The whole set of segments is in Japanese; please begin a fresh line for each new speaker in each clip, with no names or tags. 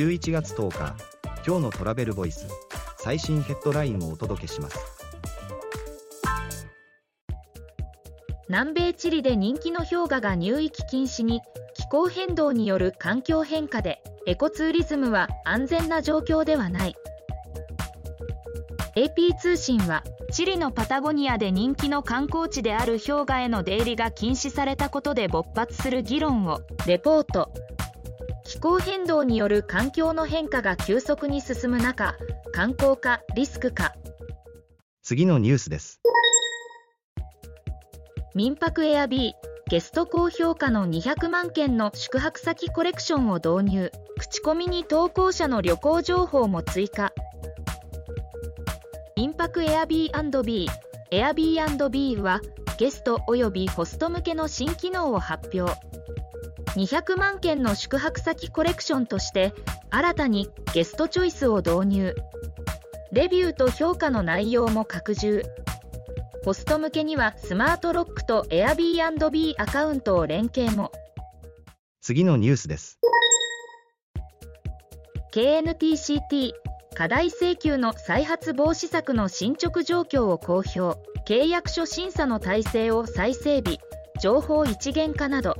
11月10日今日のトラベルボイス最新ヘッドラインをお届けします。
南米チリで人気の氷河が入域禁止に気候変動による環境変化でエコツーリズムは安全な状況ではない。AP 通信はチリのパタゴニアで人気の観光地である氷河への出入りが禁止されたことで勃発する議論をレポート候変動による環境の変化が急速に進む中観光かリスクか。
次のニュースです。
民泊エアビーゲスト高評価の200万件の宿泊先コレクションを導入。口コミに投稿者の旅行情報も追加。民泊 Airbnb Airbnb はゲスト及びホスト向けの新機能を発表200万件の宿泊先コレクションとして新たにゲストチョイスを導入。レビューと評価の内容も拡充。ホスト向けにはスマートロックと Airbnb アカウントを連携も。
次のニュースです。
KNTCT 過大請求の再発防止策の進捗状況を公表。契約書審査の体制を再整備。情報一元化など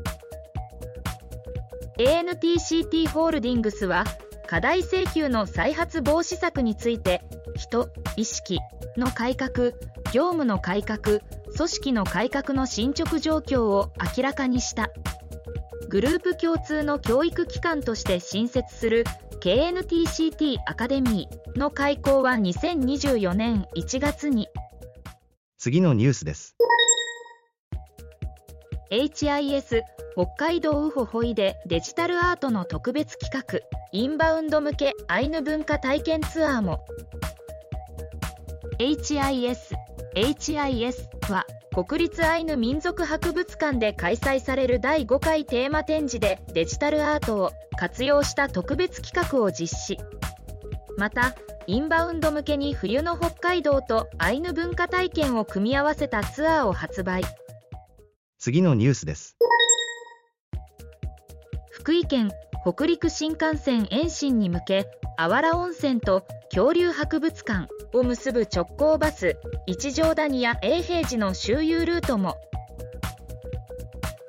ANTCT ホールディングスは過大請求の再発防止策について人意識の改革業務の改革組織の改革の進捗状況を明らかにした。グループ共通の教育機関として新設する KNTCT アカデミーの開校は2024年1月に。
次のニュースです。
HIS 北海道ウホホイでデジタルアートの特別企画インバウンド向けアイヌ文化体験ツアーも。HIS HIS は国立アイヌ民族博物館で開催される第5回テーマ展示でデジタルアートを活用した特別企画を実施。またインバウンド向けに冬の北海道とアイヌ文化体験を組み合わせたツアーを発売。
次のニュースです。
福井県北陸新幹線延伸に向けあわら温泉と恐竜博物館を結ぶ直行バス一条谷や永平寺の周遊ルートも。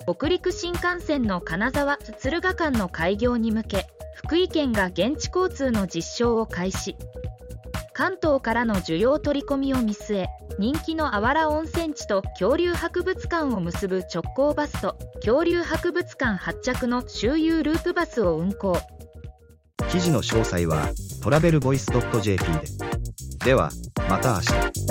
北陸新幹線の金沢敦賀間の開業に向け福井県が現地交通の実証を開始。関東からの需要取り込みを見据え人気のあわら温泉地と恐竜博物館を結ぶ直行バスと恐竜博物館発着の周遊ループバスを運行。
記事の詳細はトラベルボイス .jp で。ではまた明日。